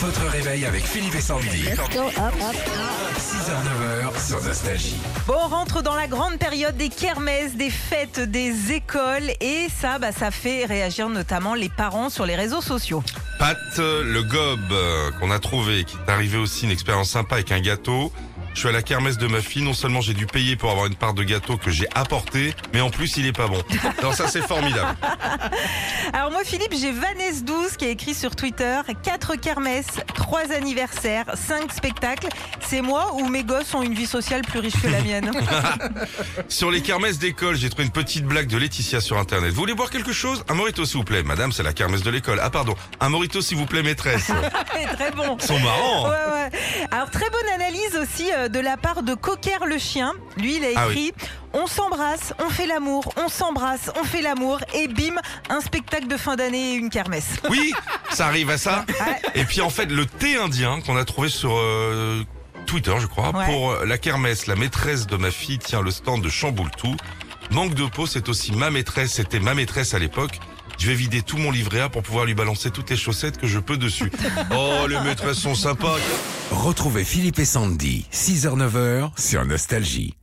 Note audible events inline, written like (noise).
Votre réveil avec Philippe et Sandy. 6h-9h sur Nostalgie. Bon, on rentre dans la grande période des kermesses, des fêtes, des écoles et ça, bah, ça fait réagir notamment les parents sur les réseaux sociaux. Pat, euh, le gob euh, qu'on a trouvé, qui est arrivé aussi une expérience sympa avec un gâteau. Je suis à la kermesse de ma fille, non seulement j'ai dû payer pour avoir une part de gâteau que j'ai apporté, mais en plus il est pas bon. Alors ça c'est formidable. (laughs) Alors moi, Philippe, j'ai Vanessa12 qui a écrit sur Twitter 4 kermesses, 3 anniversaires, 5 spectacles. C'est moi ou mes gosses ont une vie sociale plus riche que la mienne (laughs) (laughs) Sur les kermesses d'école, j'ai trouvé une petite blague de Laetitia sur internet. Vous voulez boire quelque chose? Un morito s'il vous plaît. Madame, c'est la kermesse de l'école. Ah pardon, un morito s'il vous plaît maîtresse. Très bon. Ils sont marrants. Ouais, hein. ouais. Alors très bonne analyse aussi euh, de la part de Cocker le chien. Lui, il a Ah écrit On s'embrasse, on fait l'amour, on s'embrasse, on fait l'amour et bim, un spectacle de fin d'année et une kermesse. Oui, ça arrive à ça. (laughs) Et puis en fait, le thé indien qu'on a trouvé sur euh, Twitter, je crois, Ouais. pour euh, la kermesse, la maîtresse de ma fille tient le stand de Chamboultou. Manque de peau, c'est aussi ma maîtresse, c'était ma maîtresse à l'époque. Je vais vider tout mon livret A pour pouvoir lui balancer toutes les chaussettes que je peux dessus. (laughs) Oh, les maîtresses sont sympas. Retrouvez Philippe et Sandy, 6h-9h sur Nostalgie.